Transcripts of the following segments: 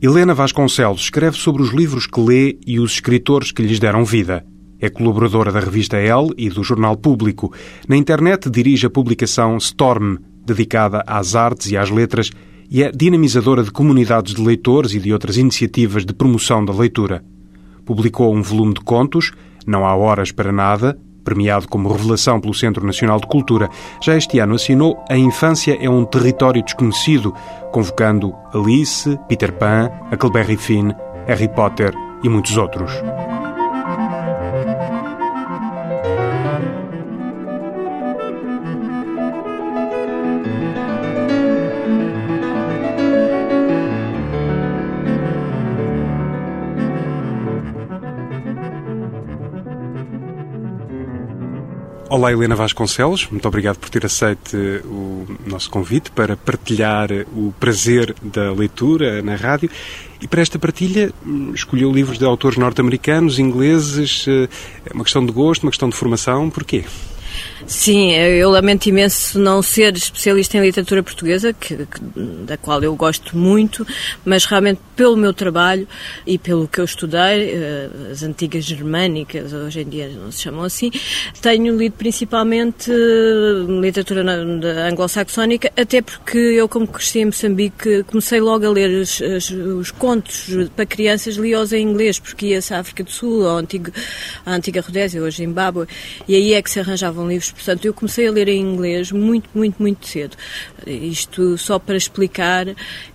Helena Vasconcelos escreve sobre os livros que lê e os escritores que lhes deram vida. É colaboradora da revista Elle e do Jornal Público. Na internet dirige a publicação Storm, dedicada às artes e às letras, e é dinamizadora de comunidades de leitores e de outras iniciativas de promoção da leitura. Publicou um volume de contos, Não há horas para nada, premiado como revelação pelo Centro Nacional de Cultura. Já este ano assinou A Infância é um Território Desconhecido, convocando Alice, Peter Pan, Huckleberry Finn, Harry Potter e muitos outros. Olá, Helena Vasconcelos. Muito obrigado por ter aceito o nosso convite para partilhar o prazer da leitura na rádio. E para esta partilha hum, escolheu livros de autores norte-americanos, ingleses. Eh, é uma questão de gosto, uma questão de formação. Porquê? Sim, eu lamento imenso não ser especialista em literatura portuguesa, que, que, da qual eu gosto muito, mas realmente pelo meu trabalho e pelo que eu estudei, eh, as antigas germânicas, hoje em dia não se chamam assim, tenho lido principalmente eh, literatura anglo-saxónica, até porque eu, como cresci em Moçambique, comecei logo a ler os, os, os contos para crianças, li-os em inglês, porque ia-se à África do Sul, ao antigo, à antiga Rodésia, hoje Zimbábue, e aí é que se arranjavam livros Portanto, eu comecei a ler em inglês muito, muito, muito cedo. Isto só para explicar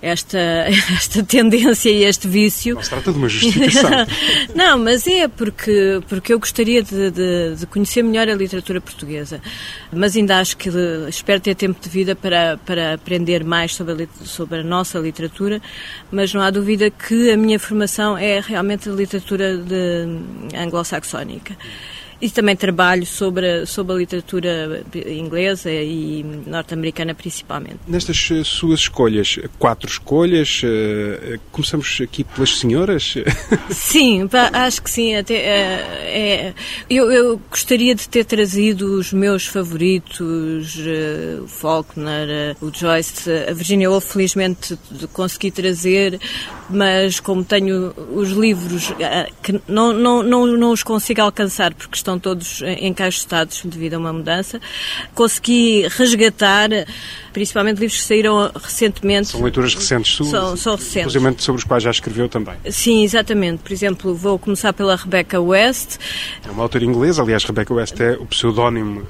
esta, esta tendência e este vício. Não se trata de uma justificação. Não, mas é porque, porque eu gostaria de, de, de, conhecer melhor a literatura portuguesa. Mas ainda acho que espero ter tempo de vida para, para aprender mais sobre a, sobre a nossa literatura. Mas não há dúvida que a minha formação é realmente a literatura anglo-saxónica. E também trabalho sobre, sobre a literatura inglesa e norte-americana principalmente. Nestas eh, suas escolhas, quatro escolhas, eh, começamos aqui pelas senhoras? Sim, acho que sim. Até, é, eu, eu, gostaria de ter trazido os meus favoritos, o Faulkner, o Joyce, a Virginia Woolf, felizmente consegui trazer, mas como tenho os livros que não, não, não, não os consigo alcançar porque estão estão todos encaixotados devido a uma mudança. Consegui resgatar principalmente livros que saíram recentemente. São leituras recentes suas? São, são recentes. Inclusive sobre os quais já escreveu também. Sim, exatamente. Por exemplo, vou começar pela Rebecca West. É uma autora inglesa, aliás, Rebecca West é o pseudónimo.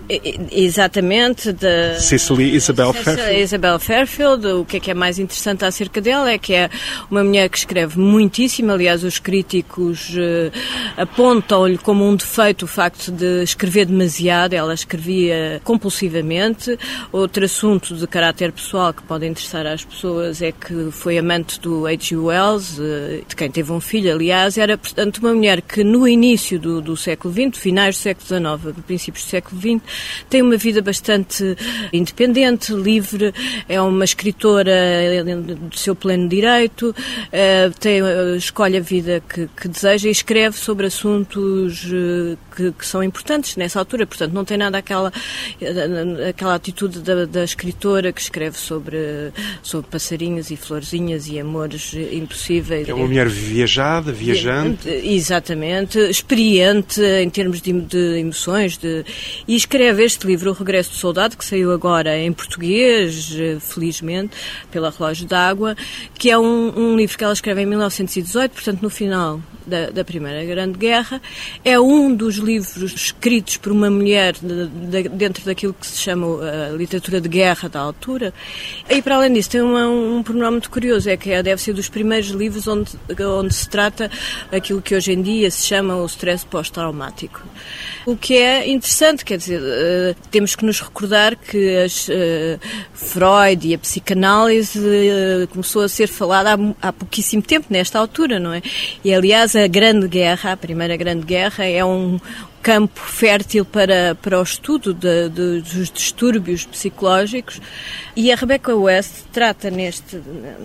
Exatamente. De Cicely Isabel Fairfield. Isabel Fairfield. O que é que é mais interessante acerca dela é que é uma mulher que escreve muitíssimo. Aliás, os críticos uh, apontam-lhe como um defeito o facto de escrever demasiado. Ela escrevia compulsivamente. Outro assunto de caráter pessoal que pode interessar às pessoas é que foi amante do H.G. Wells, eh, de quem teve um filho, aliás, era, portanto, uma mulher que no início do, do século XX, finais do século XIX, princípios do século XX, tem uma vida bastante independente, livre, é uma escritora do seu pleno direito, eh, tem, eh, escolhe a vida que, que deseja e escreve sobre assuntos que, que, são importantes nessa altura, portanto, não tem nada aquela, aquela atitude da, da escritora que escreve sobre, sobre passarinhos e florzinhas e amores impossíveis. É uma mulher viajada, viajante. Exatamente, experiente em termos de, de emoções. De, e escreve este livro, O Regresso do Soldado, que saiu agora em português, felizmente, pela Relógio d'Água, que é um, um livro que ela escreve em 1918, portanto, no final da, da, Primeira Grande Guerra. É um dos livros escritos por uma mulher de, de, dentro daquilo que se chama a literatura de guerra da altura. E, para além disso, tem uma, um pormenor muito curioso, é que é, deve ser dos primeiros livros onde, onde se trata aquilo que hoje em dia se chama o stress pós-traumático. O que é interessante, quer dizer, uh, temos que nos recordar que as, uh, Freud e a psicanálise uh, começou a ser falada há, há pouquíssimo tempo, nesta altura, não é? E, aliás, a Grande Guerra, a Primeira Grande Guerra, é um, campo fértil para, para o estudo de, de, dos distúrbios psicológicos. E a Rebecca West trata neste,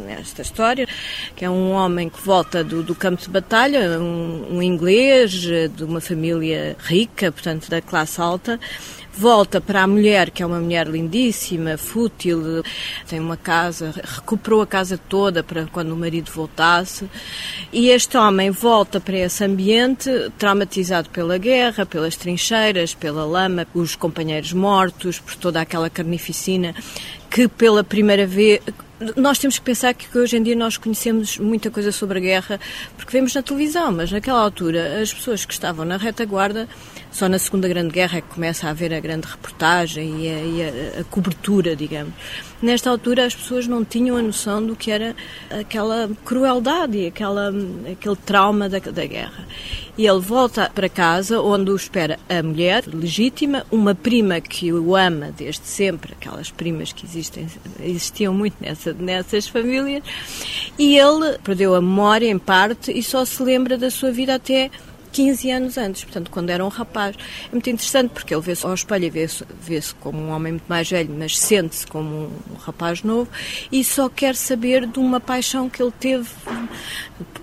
nesta história, que é um homem que volta do, do campo de batalha, um, um inglês de uma família rica, portanto da classe alta, volta para a mulher, que é uma mulher lindíssima, fútil, tem uma casa, recuperou a casa toda para quando o marido voltasse. E este homem volta para esse ambiente traumatizado pela guerra, pelas trincheiras, pela lama, os companheiros mortos, por toda aquela carnificina que pela primeira vez nós temos que pensar que hoje em dia nós conhecemos muita coisa sobre a guerra porque vemos na televisão, mas naquela altura as pessoas que estavam na retaguarda, só na Segunda Grande Guerra é que começa a haver a grande reportagem e a, e a, a cobertura, digamos. Nesta altura as pessoas não tinham a noção do que era aquela crueldade e aquela, aquele trauma da, da guerra. E ele volta para casa, onde o espera a mulher legítima, uma prima que o ama desde sempre, aquelas primas que existem, existiam muito nessa, nessas famílias, e ele perdeu a memória em parte e só se lembra da sua vida até 15 anos antes, portanto, quando era um rapaz. É muito interessante porque ele vê-se ao espelho e vê-se vê como um homem muito mais velho, mas sente-se como um, rapaz novo e só quer saber de uma paixão que ele teve,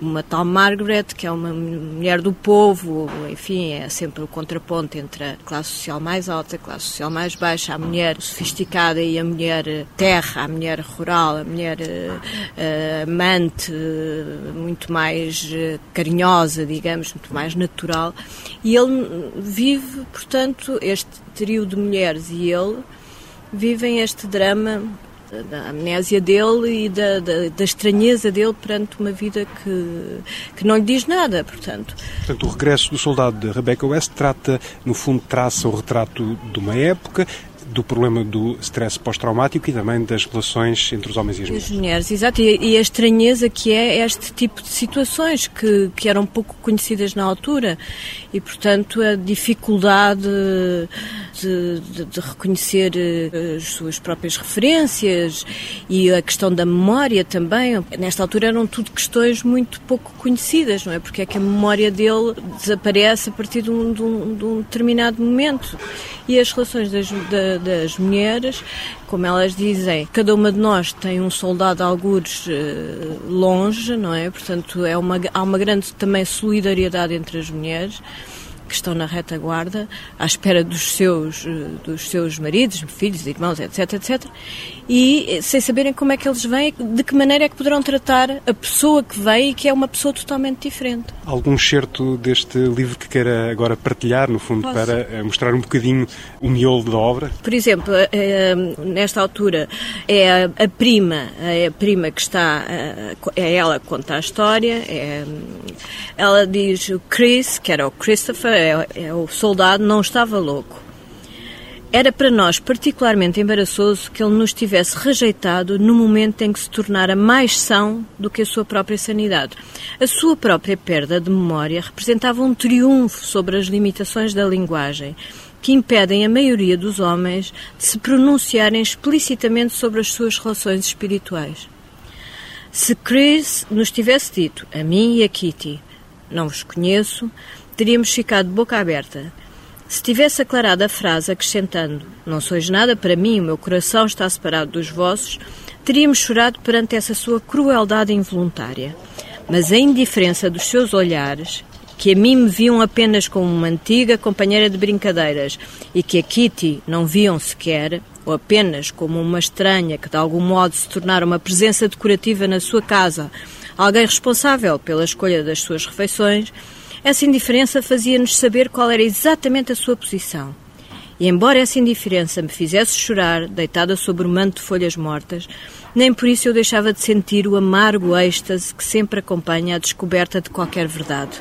uma tal Margaret, que é uma mulher do povo, enfim, é sempre o contraponto entre a classe social mais alta, a classe social mais baixa, a mulher sofisticada e a mulher terra, a mulher rural, a mulher uh, amante, muito mais carinhosa, digamos, muito mais natural. E ele vive, portanto, este trio de mulheres e ele vivem este drama da amnésia dele e da, da, da, estranheza dele perante uma vida que, que não lhe diz nada, portanto. Portanto, o regresso do soldado de Rebecca West trata, no fundo, traça o retrato de uma época, do problema do stress pós-traumático e também das relações entre os homens e as mulheres. As mulheres, exato, e, a estranheza que é este tipo de situações que, que eram pouco conhecidas na altura e, portanto, a dificuldade de, de, de, reconhecer eh, as suas próprias referências e a questão da memória também. Nesta altura eram tudo questões muito pouco conhecidas, não é? Porque é que a memória dele desaparece a partir de um, de um, um determinado momento. E as relações das, das mulheres, como elas dizem, cada uma de nós tem um soldado algures eh, longe, não é? Portanto, é uma, há uma grande também solidariedade entre as mulheres que estão na retaguarda, à espera dos seus, eh, dos seus maridos, filhos, irmãos, etc, etc, e eh, sem saberem como é que eles vêm, de que maneira é que poderão tratar a pessoa que vem e que é uma pessoa totalmente diferente. Algum excerto deste livro que queira agora partilhar, no fundo, Posso? para eh, mostrar um bocadinho o miolo da obra? Por exemplo, nesta altura é a prima, é a prima que está, é ela que conta a história, é, ela diz o Chris, que era o Christopher, é, é o soldado, não estava louco. Era para nós particularmente embaraçoso que ele nos tivesse rejeitado no momento em que se tornara mais são do que a sua própria sanidade. A sua própria perda de memória representava um triunfo sobre as limitações da linguagem, que impedem a maioria dos homens de se pronunciarem explicitamente sobre as suas relações espirituais. Se Chris nos tivesse dito, a mim e a Kitty, não vos conheço, teríamos ficado boca aberta. Se tivesse aclarado a frase acrescentando Não sois nada para mim, o meu coração está separado dos vossos, teríamos chorado perante essa sua crueldade involuntária. Mas a indiferença dos seus olhares, que a mim me viam apenas como uma antiga companheira de brincadeiras e que a Kitty não viam sequer, ou apenas como uma estranha que de algum modo se tornara uma presença decorativa na sua casa, alguém responsável pela escolha das suas refeições, essa indiferença fazia-nos saber qual era exatamente a sua posição. E embora essa indiferença me fizesse chorar, deitada sobre o manto de folhas mortas, nem por isso eu deixava de sentir o amargo êxtase que sempre acompanha a descoberta de qualquer verdade.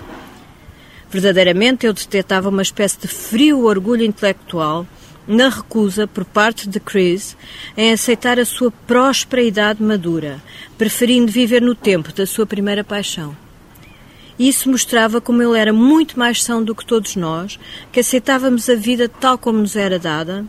Verdadeiramente eu detectava uma espécie de frio orgulho intelectual na recusa por parte de Chris em aceitar a sua próspera idade madura, preferindo viver no tempo da sua primeira paixão. Isso mostrava como ele era muito mais são do que todos nós, que aceitávamos a vida tal como nos era dada,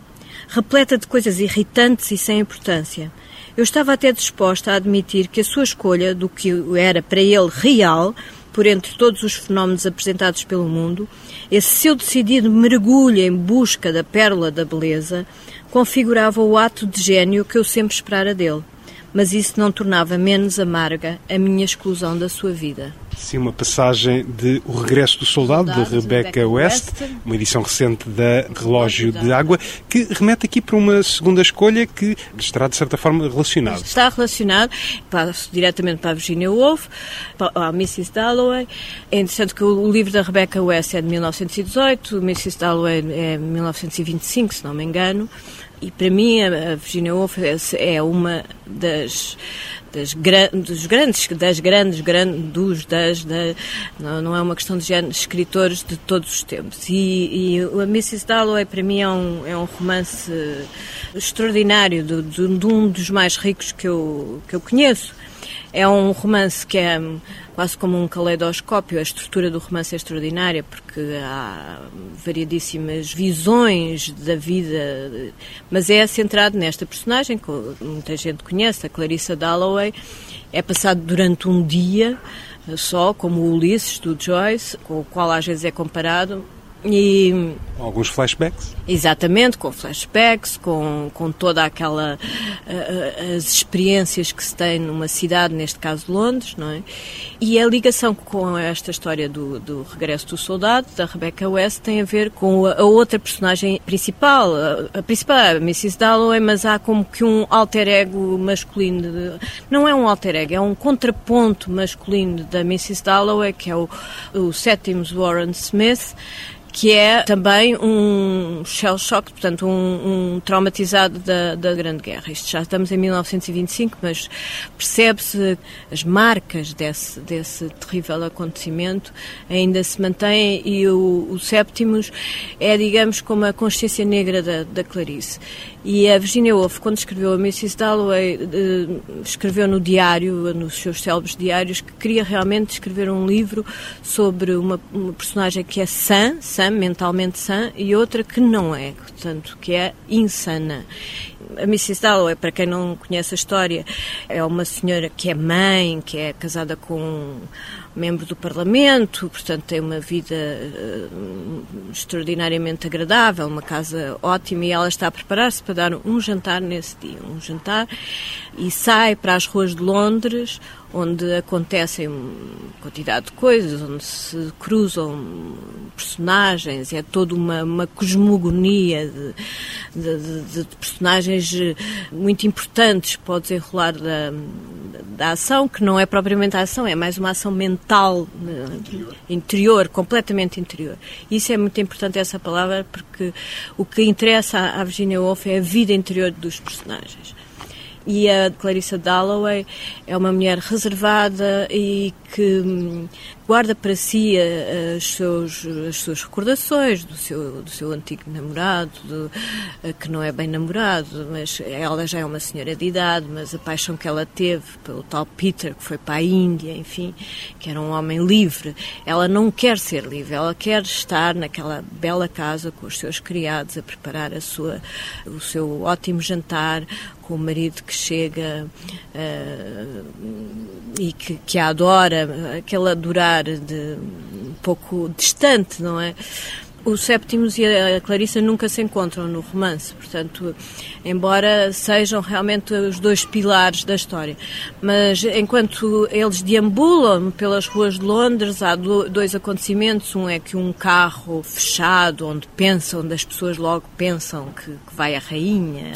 repleta de coisas irritantes e sem importância. Eu estava até disposta a admitir que a sua escolha do que era para ele real, por entre todos os fenómenos apresentados pelo mundo, esse seu decidido mergulho em busca da pérola da beleza, configurava o ato de gênio que eu sempre esperara dele. Mas isso não tornava menos amarga a minha exclusão da sua vida. Sim, uma passagem de O Regresso do Soldado, de Rebecca West, uma edição recente da Relógio de Água, que remete aqui para uma segunda escolha que estará, de certa forma, relacionada. Está relacionado, passo diretamente para a Virginia Woolf, para a Mrs. Dalloway. É interessante que o livro da Rebecca West é de 1918, Mrs. Dalloway é de 1925, se não me engano. E para mim a Virginia Woolf é, é uma das das, dos grandes, das grandes, grandes das, da, não, não, é uma questão de género, escritores de todos os tempos. E, e a Mrs. Dalloway, para mim, é um, é um romance extraordinário, de, de, de um dos mais ricos que eu, que eu conheço. É um romance que é quase como um caleidoscópio. A estrutura do romance é extraordinária porque há variedíssimas visões da vida, mas é centrado nesta personagem que muita gente conhece, a Clarissa Dalloway. É passado durante um dia só, como o Ulisses do Joyce, com o qual às vezes é comparado, e, Alguns flashbacks? Exatamente, com flashbacks, com, com toda aquela. Uh, as experiências que se tem numa cidade, neste caso Londres, não é? E a ligação com esta história do, do regresso do soldado, da Rebecca West, tem a ver com a, a outra personagem principal. A, a, principal é a Mrs. Dalloway, mas há como que um alter ego masculino. De, não é um alter ego, é um contraponto masculino da Mrs. Dalloway, que é o, o Sétimos Warren Smith que é também um shell shock, portanto, um, um traumatizado da, da Grande Guerra. Isto já estamos em 1925, mas percebe-se as marcas desse, desse terrível acontecimento ainda se mantêm e o, o é, digamos, como a consciência negra da, da Clarice. E a Virginia Woolf, quando escreveu a Mrs. Dalloway, eh, escreveu no diário, nos seus célebres diários, que queria realmente escrever um livro sobre uma, uma personagem que é sã, sã, mentalmente sã, e outra que não é, portanto, que é insana. A Mrs. Dalloway, para quem não conhece a história, é uma senhora que é mãe, que é casada com membro do Parlamento, portanto tem uma vida uh, extraordinariamente agradável, uma casa ótima e ela está a preparar-se para dar um jantar nesse dia, um jantar e sai para as ruas de Londres onde acontecem quantidade de coisas, onde se cruzam personagens, é toda uma, uma cosmogonia de, de, de, de personagens muito importantes para o desenrolar da, da ação, que não é propriamente a ação, é mais uma ação mental, interior, interior completamente interior. Isso é muito importante, essa palavra, porque o que interessa à Virginia Woolf é a vida interior dos personagens. E a Clarissa Dalloway é uma mulher reservada e que hum, guarda para si eh, seus, as suas recordações do seu, do seu antigo namorado, do, eh, que não é bem namorado, mas ela já é uma senhora de idade, mas a paixão que ela teve pelo tal Peter, que foi para a Índia, enfim, que era um homem livre, ela não quer ser livre, ela quer estar naquela bela casa com os seus criados a preparar a sua, o seu ótimo jantar, com o marido que chega uh, e que, que a adora, aquele adorar de um pouco distante, não é? O Séptimos e a Clarissa nunca se encontram no romance, portanto, embora sejam realmente os dois pilares da história. Mas enquanto eles deambulam pelas ruas de Londres, há dois acontecimentos. Um é que um carro fechado, onde pensam, onde as pessoas logo pensam que, que vai a rainha,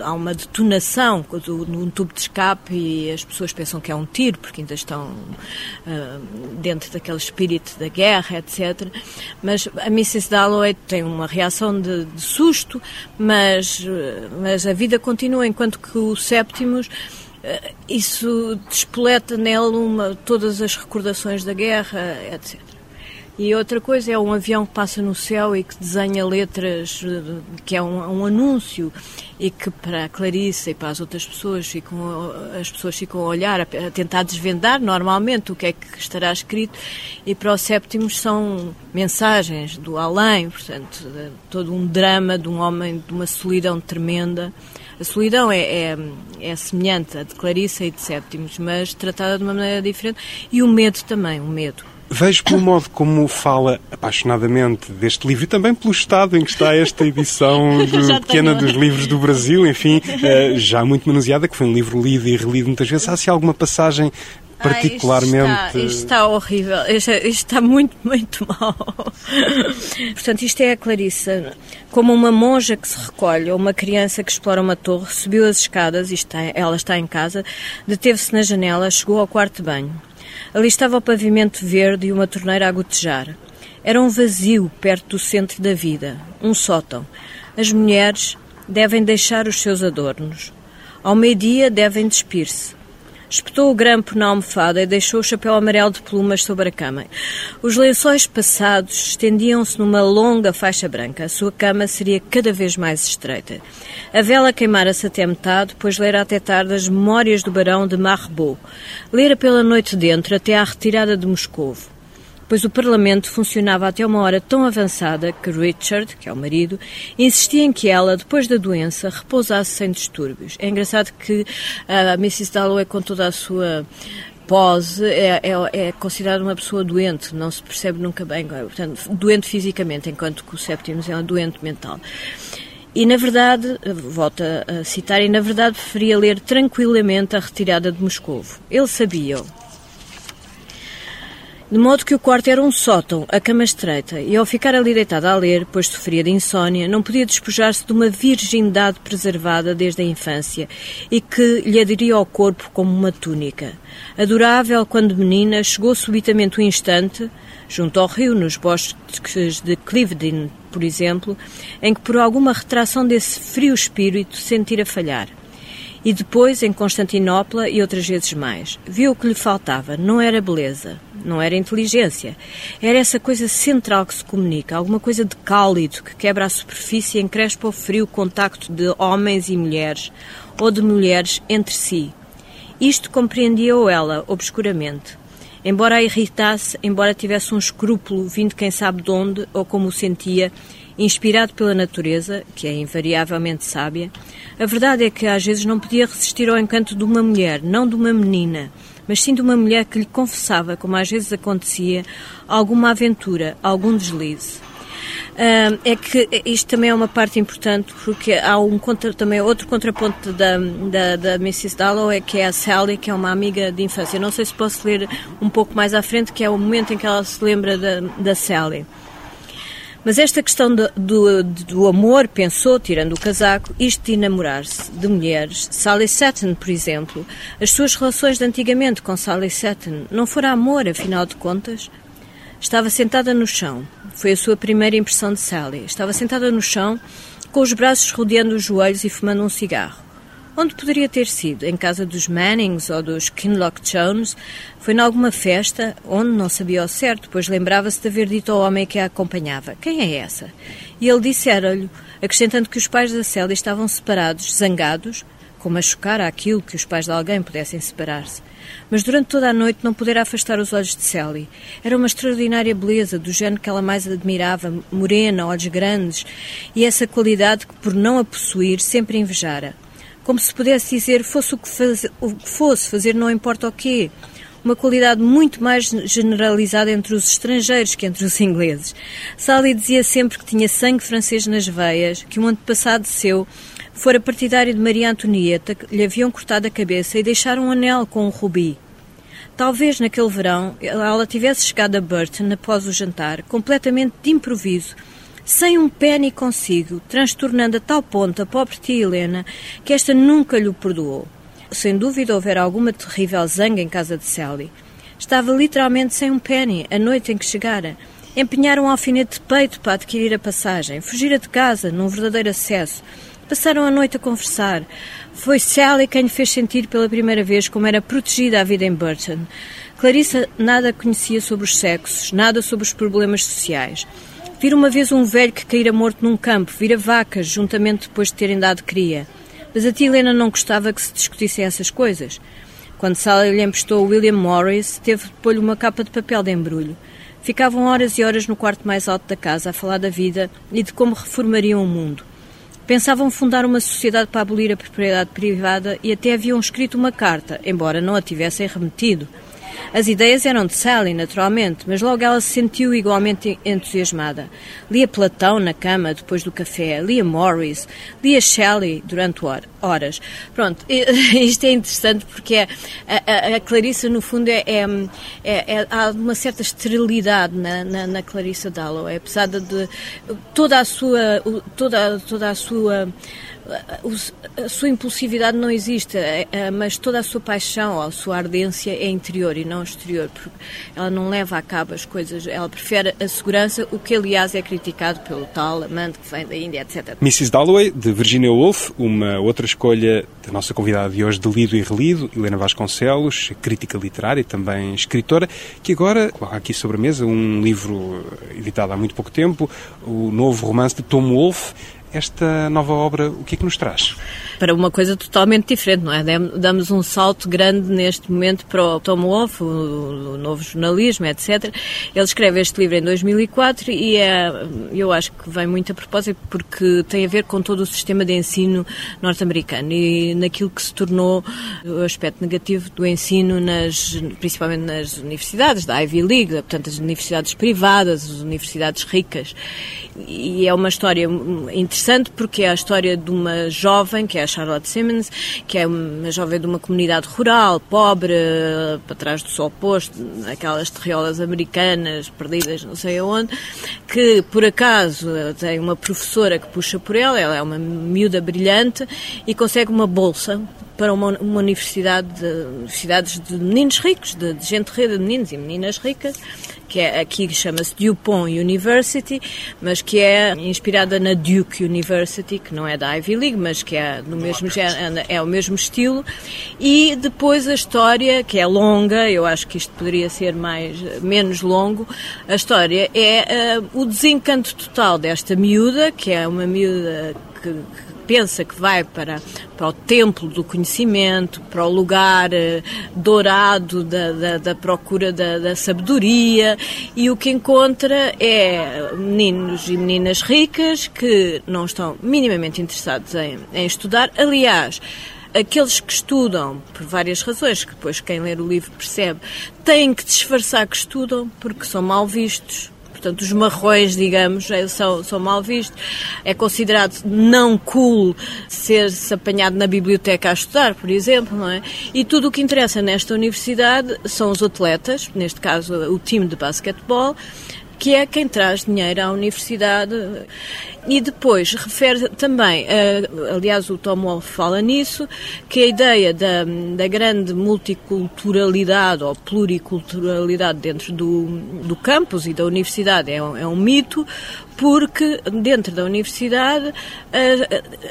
há uma detonação num tubo de escape e as pessoas pensam que é um tiro, porque ainda estão uh, dentro daquele espírito da guerra, etc. Mas a Mrs. Dalloway tem uma reação de, de susto, mas, mas a vida continua, enquanto que o Séptimos eh, isso despoleta nele uma, todas as recordações da guerra, etc. E outra coisa é um avião que passa no céu e que desenha letras, que é um, um anúncio, e que para a Clarissa e para as outras pessoas ficam, as pessoas ficam a olhar, a, tentar desvendar normalmente o que é que estará escrito, e para o sétimo são mensagens do além, portanto, todo um drama de um homem, de uma solidão tremenda. A solidão é, é, é semelhante à de Clarissa e de Séptimos, mas tratada de uma maneira diferente, e o medo também, o medo Vejo pelo modo como fala apaixonadamente deste livro e também pelo estado em que está esta edição do, pequena dos livros do Brasil, enfim, eh, já muito manuseada, que foi um livro lido e relido muitas vezes. Há se alguma passagem particularmente. Ah, isto, está, isto, está, horrível, isto, isto, está muito, muito mal. Portanto, isto é a Clarissa, como uma monja que se recolhe, ou uma criança que explora uma torre, subiu as escadas, está, ela está em casa, deteve-se na janela, chegou ao quarto de banho. Ali estava o pavimento verde e uma torneira a gotejar. Era um vazio perto do centro da vida, um sótão. As mulheres devem deixar os seus adornos. Ao meio-dia devem despir-se. Espetou o grampo na almofada e deixou o chapéu amarelo de plumas sobre a cama. Os lençóis passados estendiam-se numa longa faixa branca. A sua cama seria cada vez mais estreita. A vela queimara-se até metade, pois lera até tarde as memórias do barão de Marbeau. Lera pela noite dentro até à retirada de Moscovo pois o Parlamento funcionava até uma hora tão avançada que Richard, que é o marido, insistia em que ela, depois da doença, repousasse sem distúrbios. É engraçado que a Mrs. Dalloway, com toda a sua pose, é, é, é considerada uma pessoa doente, não se percebe nunca bem, portanto, doente fisicamente, enquanto que o Septimus é um doente mental. E, na verdade, volto a citar, e na verdade preferia ler tranquilamente a retirada de Moscovo. Ele sabia de modo que o quarto era um sótão, a cama estreita, e ao ficar ali deitada a ler, pois sofria de insônia, não podia despojar-se de uma virgindade preservada desde a infância e que lhe aderia ao corpo como uma túnica. Adorável quando menina, chegou subitamente um instante, junto ao rio, nos bosques de Clivedin, por exemplo, em que por alguma retração desse frio espírito sentira falhar e depois em Constantinopla e outras vezes mais. Viu o que lhe faltava. Não era beleza, não era inteligência. Era essa coisa central que se comunica, alguma coisa de cálido que quebra a superfície e encrespa o frio contacto de homens e mulheres, ou de mulheres entre si. Isto compreendia-o ela, obscuramente. Embora a irritasse, embora tivesse um escrúpulo vindo quem sabe de onde ou como o sentia, inspirado pela natureza, que é invariavelmente sábia, a verdade é que às vezes não podia resistir ao encanto de uma mulher, não de uma menina, mas sim de uma mulher que lhe confessava, como às vezes acontecia, alguma aventura, algum deslize. É que isto também é uma parte importante porque há um contra, também outro contraponto da, da, da Mrs. Dalloway que é a Sally, que é uma amiga de infância. Não sei se posso ler um pouco mais à frente, que é o momento em que ela se lembra da, da Sally. Mas esta questão do, do, do, amor, pensou, tirando o casaco, isto de enamorar-se de mulheres, Sally Satin, por exemplo, as suas relações de antigamente com Sally Satin, não fora amor, afinal de contas? Estava sentada no chão. Foi a sua primeira impressão de Sally. Estava sentada no chão, com os braços rodeando os joelhos e fumando um cigarro. Onde poderia ter sido? Em casa dos Mannings ou dos Kinloch Jones? Foi em alguma festa, onde não sabia ao certo, pois lembrava-se de haver dito ao homem que a acompanhava: Quem é essa? E ele dissera-lhe, acrescentando que os pais da Célia estavam separados, zangados, como a chocar aquilo que os pais de alguém pudessem separar-se. Mas durante toda a noite não pudera afastar os olhos de Sally. Era uma extraordinária beleza, do género que ela mais admirava, morena, olhos grandes, e essa qualidade que, por não a possuir, sempre invejara como se pudesse dizer fosse o que, faz, o que fosse, fazer não importa o quê. Uma qualidade muito mais generalizada entre os estrangeiros que entre os ingleses. Sally dizia sempre que tinha sangue francês nas veias, que um antepassado seu fora partidário de Maria Antonieta, que lhe haviam cortado a cabeça e deixaram um anel com um rubi. Talvez naquele verão ela tivesse chegado a Burton após o jantar, completamente de improviso, sem um penny consigo, transtornando a tal ponto a pobre tia Helena que esta nunca lhe perdoou. Sem dúvida houvera alguma terrível zanga em casa de Sally. Estava literalmente sem um penny a noite em que chegara. Empenharam um alfinete de peito para adquirir a passagem. Fugira de casa, num verdadeiro acesso. Passaram a noite a conversar. Foi Sally quem lhe fez sentir pela primeira vez como era protegida a vida em Burton. Clarissa nada conhecia sobre os sexos, nada sobre os problemas sociais. Vira uma vez um velho que caíra morto num campo, vira vacas, juntamente depois de terem dado cria. Mas a tia Helena não gostava que se discutissem essas coisas. Quando Sally lhe emprestou William Morris, teve de pôr-lhe uma capa de papel de embrulho. Ficavam horas e horas no quarto mais alto da casa a falar da vida e de como reformariam o mundo. Pensavam fundar uma sociedade para abolir a propriedade privada e até haviam escrito uma carta, embora não a tivessem remetido. As ideias eram de Sally, naturalmente, mas logo ela se sentiu igualmente entusiasmada. Lia Platão na cama depois do café, lia Morris, lia Shelley durante horas. Pronto, isto é interessante porque é, a, a, a Clarissa, no fundo, é, é, é, é, há uma certa esterilidade na, na, na Clarissa Dalloway, apesar de, de toda a sua toda, toda a sua a sua impulsividade não existe, é, é, mas toda a sua paixão, a sua ardência é interior e não exterior, porque ela não leva a cabo as coisas, ela prefere a segurança, o que aliás é criticado pelo tal amante que vem da Índia, etc. Mrs. Dalloway, de Virginia Woolf, uma outra escolha da nossa convidada de hoje de lido e relido, Helena Vasconcelos, crítica literária e também escritora, que agora coloca aqui sobre a mesa um livro editado há muito pouco tempo, o novo romance de Tom Wolfe, esta nova obra, o que é que nos traz? Para uma coisa totalmente diferente, não é? Damos um salto grande neste momento para o Tom Wolfe, o, novo jornalismo, etc. Ele escreve este livro em 2004 e é, eu acho que vem muito a propósito porque tem a ver com todo o sistema de ensino norte-americano e naquilo que se tornou o aspecto negativo do ensino, nas, principalmente nas universidades da Ivy League, portanto, as universidades privadas, as universidades ricas. E é uma história interessante porque é a história de uma jovem, que é Charlotte Simmons, que é uma jovem de uma comunidade rural, pobre, para trás do sol posto, aquelas terriolas americanas perdidas não sei aonde, que por acaso tem uma professora que puxa por ela, ela é uma miúda brilhante e consegue uma bolsa para uma, uma universidade de, universidades de meninos ricos, de, de gente rica, de meninos e meninas ricas, que é, aqui chama-se DuPont University, mas que é inspirada na Duke University, que não é da Ivy League, mas que é do mesmo género, é o mesmo estilo. E depois a história, que é longa, eu acho que isto poderia ser mais menos longo, a história é uh, o desencanto total desta miúda, que é uma miúda que, que pensa que vai para, para o templo do conhecimento, para o lugar uh, dourado da, da, da procura da, da, sabedoria, e o que encontra é meninos e meninas ricas que não estão minimamente interessados em, em estudar. Aliás, aqueles que estudam, por várias razões, que depois quem ler o livro percebe, têm que disfarçar que estudam porque são mal vistos Portanto, os marrões, digamos, é, são, são mal vistos. É considerado não cool ser-se apanhado na biblioteca a estudar, por exemplo, não é? E tudo o que interessa nesta universidade são os atletas, neste caso o time de basquetebol, que é quem traz dinheiro à universidade. E depois refere também, uh, aliás, o Tom Wolfe fala nisso, que a ideia da, da grande multiculturalidade ou pluriculturalidade dentro do, do campus e da universidade é um, é um mito, porque dentro da universidade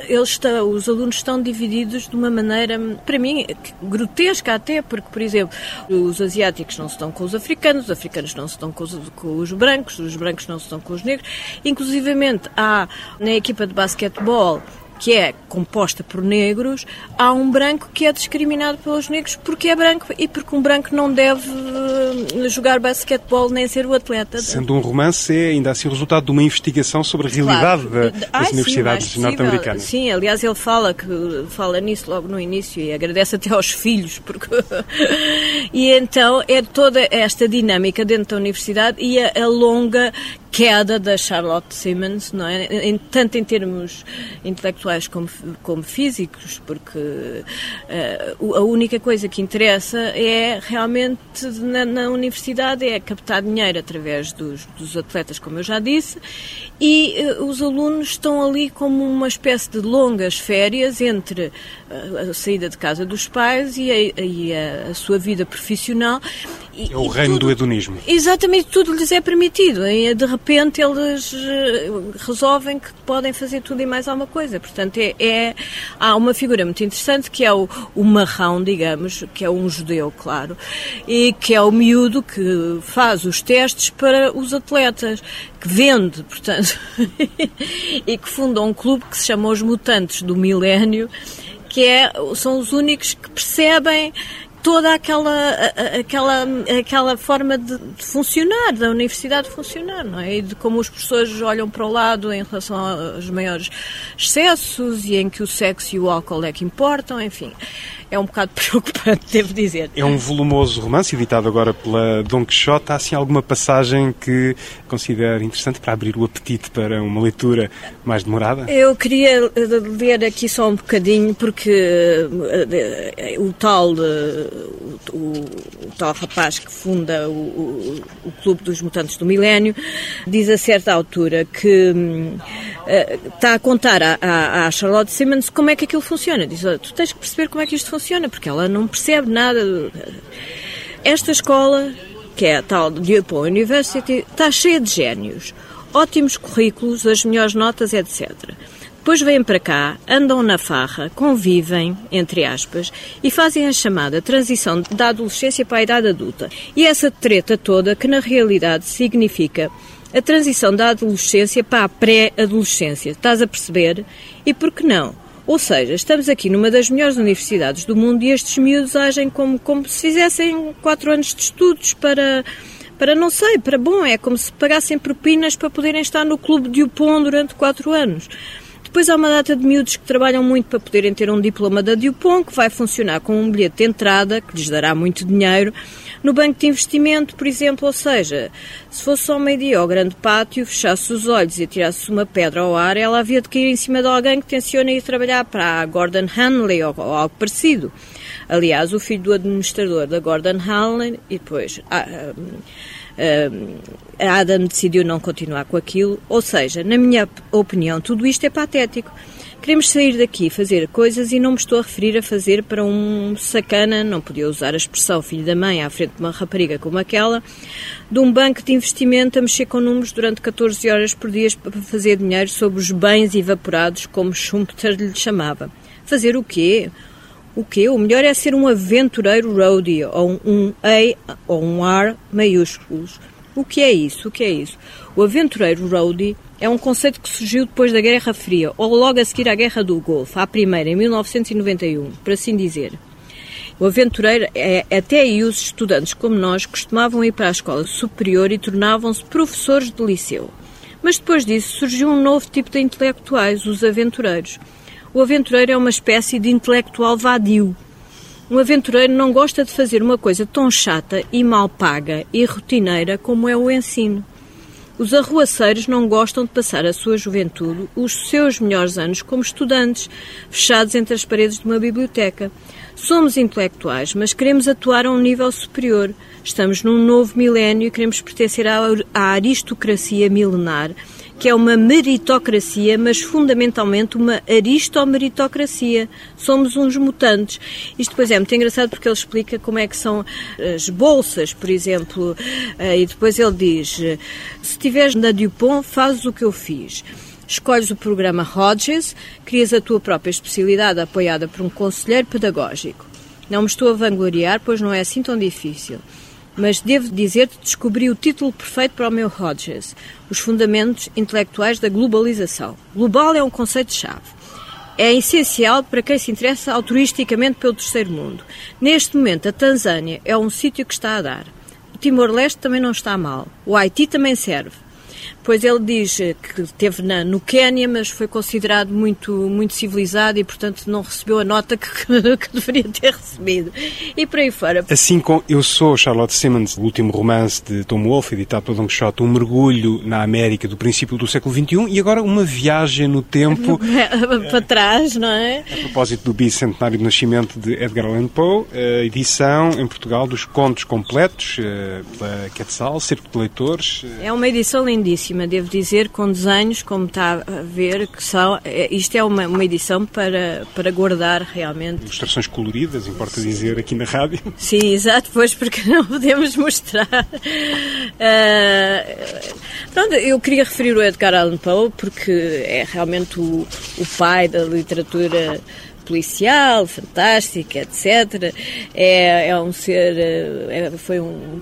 eles estão, os alunos estão divididos de uma maneira, para mim, grotesca até, porque, por exemplo, os asiáticos não se estão com os africanos, os africanos não se estão com os, com os brancos, os brancos não se estão com os negros. Inclusivamente, há na equipa de basquetebol que é composta por negros, há um branco que é discriminado pelos negros porque é branco e porque um branco não deve eh, jogar basquetebol nem ser o atleta. Sendo um romance, é ainda assim o resultado de uma investigação sobre a realidade claro. das Ai, universidades norte-americanas. Sim, aliás, ele fala, que, fala nisso logo no início e agradece até aos filhos. Porque... e então é toda esta dinâmica dentro da universidade e a, a longa queda da Charlotte Simmons, não é? Em, tanto em termos intelectuais como, como físicos, porque uh, a única coisa que interessa é realmente na, na, universidade é captar dinheiro através dos, dos atletas, como eu já disse, e uh, os alunos estão ali como uma espécie de longas férias entre uh, a saída de casa dos pais e a, e a, a sua vida profissional. E, é o reino tudo, do hedonismo. Exatamente, tudo lhes é permitido. De repente eles eh, resolvem que podem fazer tudo e mais alguma coisa. Portanto, é, é há uma figura muito interessante que é o, o marrão, digamos, que é um judeu, claro, e que é o miúdo que faz os testes para os atletas, que vende, portanto, e que funda um clube que se chama Os Mutantes do Milénio, que é, são os únicos que percebem toda aquela, aquela, aquela forma de, funcionar, da universidade funcionar, não é? E de como os professores olham para o lado em relação aos maiores excessos e em que o sexo e o álcool é que importam, enfim. é um bocado preocupante, devo dizer. É um volumoso romance, editado agora pela Don Quixote. Há assim alguma passagem que considera interessante para abrir o apetite para uma leitura mais demorada? Eu queria eh, ler aqui só um bocadinho, porque uh, o tal, o, o, tal rapaz que funda o, o, Clube dos Mutantes do Milénio diz a certa altura que uh, está a contar à, Charlotte Simmons como é que aquilo funciona. Diz, tu tens que perceber como é que isto funciona, porque ela não percebe nada. Esta escola, que é a tal de Dupont University, está cheia de génios. Ótimos currículos, as melhores notas, etc. Depois vêm para cá, andam na farra, convivem, entre aspas, e fazem a chamada transição da adolescência para a idade adulta. E essa treta toda, que na realidade significa a transição da adolescência para a pré-adolescência. Estás a perceber? E por que não? Ou seja, estamos aqui numa das melhores universidades do mundo e estes miúdos agem como, como se fizessem quatro anos de estudos para para não sei, para bom, é como se pagassem propinas para poderem estar no clube de Upon durante quatro anos. Depois há uma data de miúdos que trabalham muito para poderem ter um diploma da Dupont, que vai funcionar com um bilhete de entrada, que lhes dará muito dinheiro, no banco de investimento, por exemplo. Ou seja, se fosse só meio-dia ao grande pátio, fechasse os olhos e tirasse uma pedra ao ar, ela havia de cair em cima de alguém que tenciona ir trabalhar para a Gordon Hanley ou, ou algo parecido. Aliás, o filho do administrador da Gordon Hanley, e depois. Ah, uh, a Adam decidiu não continuar com aquilo. Ou seja, na minha opinião, tudo isto é patético. Queremos sair daqui, fazer coisas e não me estou a referir a fazer para um sacana, não podia usar a expressão filho da mãe à frente de uma rapariga como aquela, de um banco de investimento a mexer com números durante 14 horas por dia para fazer dinheiro sobre os bens evaporados, como Schumpeter lhe chamava. Fazer o quê? O quê? O melhor é ser um aventureiro roadie, ou um A ou um R maiúsculos. O que é isso? O que é isso? O aventureiro roadie é um conceito que surgiu depois da Guerra Fria, ou logo a seguir à Guerra do Golfo, à primeira, em 1991, por assim dizer. O aventureiro é até aí os estudantes como nós costumavam ir para a escola superior e tornavam-se professores de liceu. Mas depois disso surgiu um novo tipo de intelectuais, os aventureiros. O aventureiro é uma espécie de intelectual vadio. Um aventureiro não gosta de fazer uma coisa tão chata e mal paga e rotineira como é o ensino. Os arruaceiros não gostam de passar a sua juventude, os seus melhores anos, como estudantes, fechados entre as paredes de uma biblioteca. Somos intelectuais, mas queremos atuar a um nível superior. Estamos num novo milénio e queremos pertencer à aristocracia milenar que é uma meritocracia, mas fundamentalmente uma aristomeritocracia. Somos uns mutantes. Isto depois é muito engraçado porque ele explica como é que são as bolsas, por exemplo, eh, e depois ele diz: se estiveres na Dupont, fazes o que eu fiz. Escolhes o programa Hodges, crias a tua própria especialidade apoiada por um conselheiro pedagógico. Não me estou a vangloriar, pois não é assim tão difícil mas devo dizer-te descobri o título perfeito para o meu Hodges, Os Fundamentos Intelectuais da Globalização. Global é um conceito-chave. É essencial para quem se interessa altruisticamente pelo terceiro mundo. Neste momento, a Tanzânia é um sítio que está a dar. O Timor-Leste também não está mal. O Haiti também serve. Pois ele diz que esteve na, no Quénia, mas foi considerado muito, muito civilizado e, portanto, não recebeu a nota que, que deveria ter recebido. E por aí fora. Assim como Eu Sou Charlotte Simmons, o último romance de Tom Wolfe, editado pelo Don Quixote, um mergulho na América do princípio do século XXI e agora uma viagem no tempo. Para trás, não é? A propósito do bicentenário de nascimento de Edgar Allan Poe, a edição em Portugal dos contos completos eh, pela Quetzal, Circo de Leitores. É uma edição lindíssima devo dizer, com desenhos, como está a ver, que são. É, isto é uma, uma edição para, para guardar realmente. Ilustrações coloridas, importa dizer, aqui na rádio. Sim, exato, pois, porque não podemos mostrar. Uh, pronto, eu queria referir o Edgar Allan Poe, porque é realmente o, o pai da literatura policial, fantástica, etc. É, é um ser, é, foi um,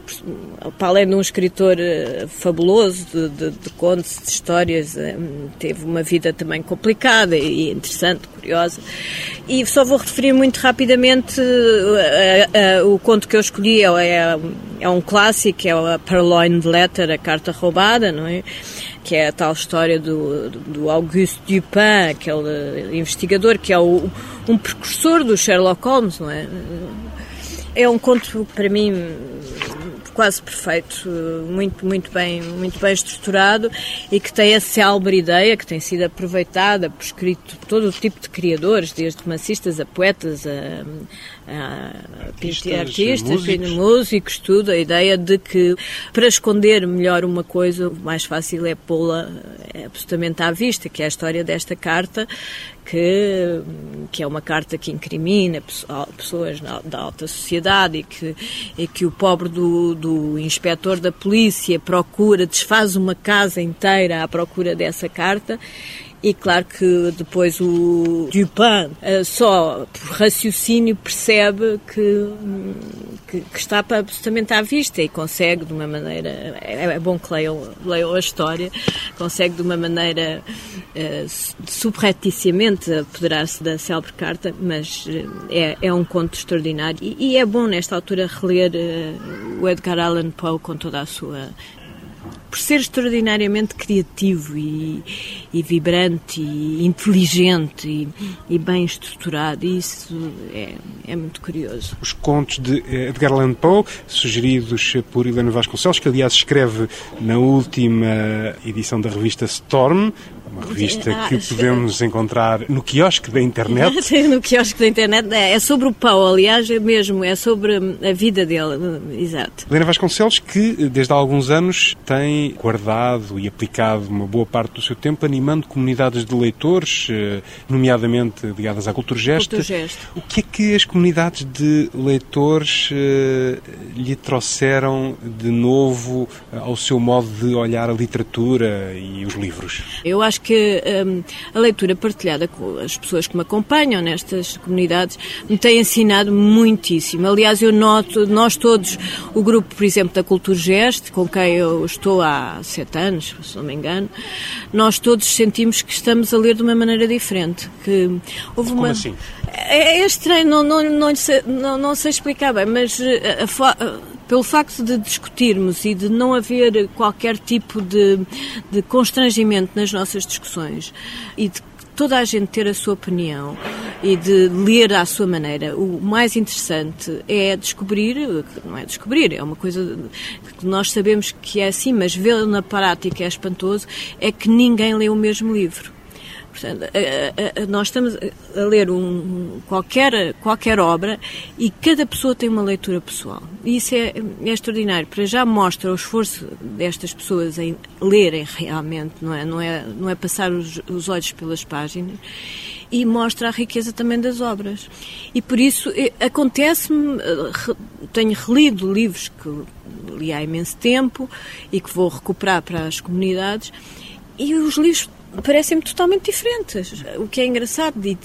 para além de um escritor eh, fabuloso de, de, de contos, de histórias, eh, teve uma vida também complicada e interessante, curiosa. E só vou referir muito rapidamente a, a, a, o conto que eu escolhi, é, é um clássico, é a Purloined Letter, a carta roubada, não é? Que é a tal história do, do Auguste Dupin, aquele investigador que é o, um precursor do Sherlock Holmes, não é? É um conto, para mim, quase perfeito, muito, muito bem, muito bem estruturado e que tem a célebre ideia que tem sido aproveitada por escrito todo o tipo de criadores, desde romancistas a poetas, a artistas, artistas músicos. músicos, tudo, a ideia de que para esconder melhor uma coisa, o mais fácil é pô-la é absolutamente à vista, que é a história desta carta que, que é uma carta que incrimina pessoas da alta sociedade e que, e que o pobre do, do inspetor da polícia procura, desfaz uma casa inteira à procura dessa carta e claro que depois o Dupin eh, só por raciocínio percebe que, que, que, está absolutamente à vista e consegue de uma maneira, é, é bom que leiam, leiam a história, consegue de uma maneira uh, apoderar-se da célebre carta, mas uh, é, é um conto extraordinário. E, e é bom nesta altura reler o Edgar Allan Poe com toda a sua por ser extraordinariamente criativo e, e vibrante e inteligente e, e, bem estruturado. Isso é, é muito curioso. Os contos de Edgar Allan Poe, sugeridos por Helena Vasconcelos, que aliás escreve na última edição da revista Storm, uma revista ah, que podemos encontrar no quiosque da internet. no quiosque da internet. É, é sobre o Pau, aliás, é mesmo, é sobre a vida dele, exato. Helena Vasconcelos, que desde há alguns anos tem guardado e aplicado uma boa parte do seu tempo animando comunidades de leitores, eh, nomeadamente ligadas à Cultura Gesto. O que é que as comunidades de leitores eh, lhe trouxeram de novo ao seu modo de olhar a literatura e os livros? Eu acho que um, a leitura partilhada com as pessoas que me acompanham nestas comunidades me tem ensinado muitíssimo. Aliás, eu noto, nós todos, o grupo, por exemplo, da Cultura Geste, com quem eu estou há sete anos, se não me engano, nós todos sentimos que estamos a ler de uma maneira diferente. Que houve Como uma... assim? É, é estranho, não, não, não, sei, não, não sei explicar bem, mas eh, a, a, pelo facto de discutirmos e de não haver qualquer tipo de, de constrangimento nas nossas discussões e de toda a gente ter a sua opinião e de ler à sua maneira. O mais interessante é descobrir, não é descobrir, é uma coisa que nós sabemos que é assim, mas vê-lo na prática é espantoso, é que ninguém lê o mesmo livro. Portanto, a, a, a, nós estamos a ler um, qualquer, qualquer obra e cada pessoa tem uma leitura pessoal. E isso é, é extraordinário. Para já mostra o esforço destas pessoas em lerem realmente, não é, não é, não é passar os, os olhos pelas páginas e mostra a riqueza também das obras. E por isso acontece-me, eh, tenho relido livros que li há imenso tempo e que vou recuperar para as comunidades, e os livros parecem-me totalmente diferentes, o que é engraçado e,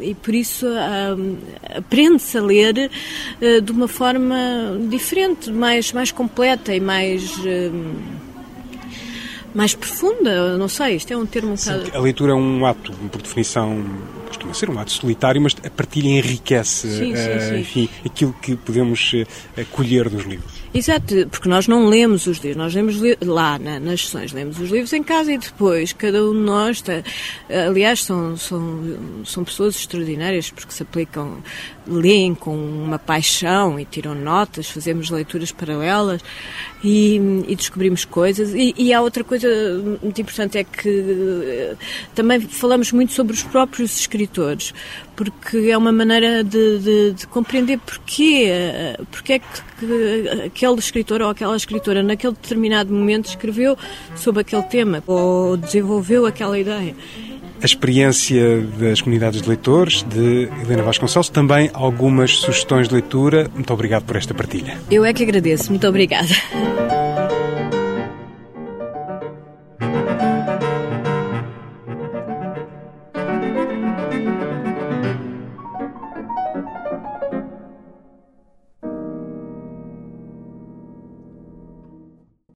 e por isso um, aprende-se a ler uh, de uma forma diferente, mais, mais completa e mais... Um, mais profunda, não sei, isto é um termo um Sim, bocado... A leitura é um ato, por definição, costuma ser um ato solitário, mas a partilha enriquece sim, sim, uh, sim. Enfim, aquilo que podemos uh, colher dos livros. Exato, porque nós não lemos os livros, nós lemos lá na, nas sessões, lemos os livros em casa e depois cada um de nós, está, aliás, são, são, são pessoas extraordinárias porque se aplicam, leem com uma paixão e tiram notas, fazemos leituras paralelas e, e descobrimos coisas. E, e há outra coisa muito importante é que eh, também falamos muito sobre os próprios escritores, porque é uma maneira de, de, de compreender porquê, porque é que, que aquele escritor ou aquela escritora naquele determinado momento escreveu sobre aquele tema ou desenvolveu aquela ideia. A experiência das comunidades de leitores, de Helena Vasconcelos, também algumas sugestões de leitura. Muito obrigado por esta partilha. Eu é que agradeço. Muito obrigada.